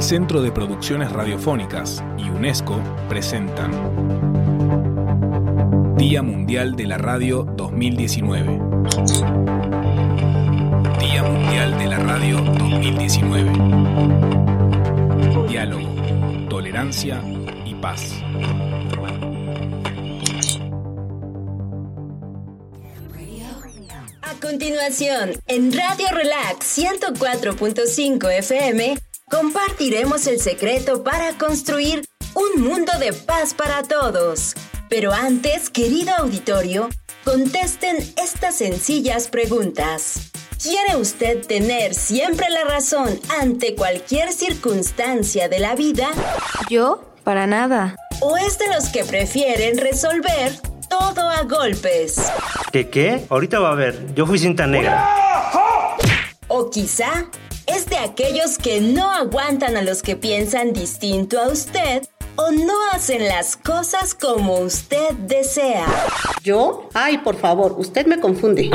El Centro de Producciones Radiofónicas y UNESCO presentan Día Mundial de la Radio 2019. Día Mundial de la Radio 2019. Diálogo, tolerancia y paz. A continuación, en Radio Relax 104.5 FM, compartiremos el secreto para construir un mundo de paz para todos. Pero antes, querido auditorio, contesten estas sencillas preguntas. ¿Quiere usted tener siempre la razón ante cualquier circunstancia de la vida? Yo, para nada. ¿O es de los que prefieren resolver todo a golpes? ¿Qué qué? Ahorita va a ver. Yo fui cinta negra. ¿O quizá es de aquellos que no aguantan a los que piensan distinto a usted o no hacen las cosas como usted desea? ¿Yo? Ay, por favor, usted me confunde.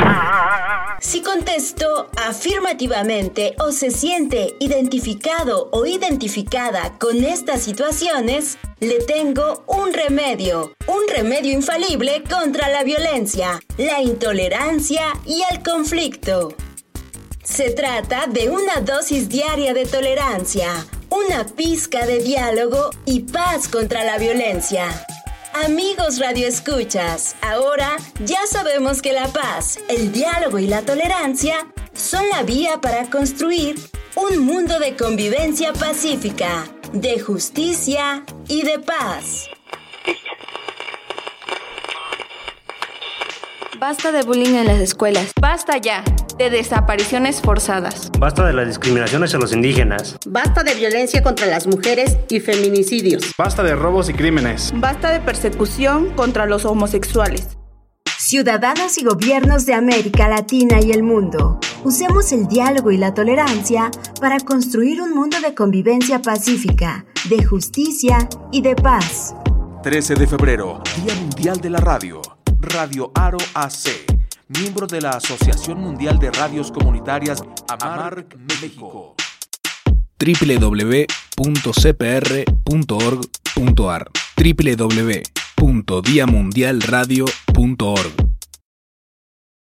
Si contestó afirmativamente o se siente identificado o identificada con estas situaciones, le tengo un remedio, un remedio infalible contra la violencia, la intolerancia y el conflicto. Se trata de una dosis diaria de tolerancia, una pizca de diálogo y paz contra la violencia. Amigos radioescuchas, ahora ya sabemos que la paz, el diálogo y la tolerancia son la vía para construir un mundo de convivencia pacífica, de justicia y de paz. Basta de bullying en las escuelas. Basta ya de desapariciones forzadas. Basta de las discriminaciones a los indígenas. Basta de violencia contra las mujeres y feminicidios. Basta de robos y crímenes. Basta de persecución contra los homosexuales. Ciudadanos y gobiernos de América Latina y el mundo, usemos el diálogo y la tolerancia para construir un mundo de convivencia pacífica, de justicia y de paz. 13 de febrero, Día Mundial de la Radio. Radio Aro AC, miembro de la Asociación Mundial de Radios Comunitarias Amarc México. www.cpr.org.ar www.diamundialradio.org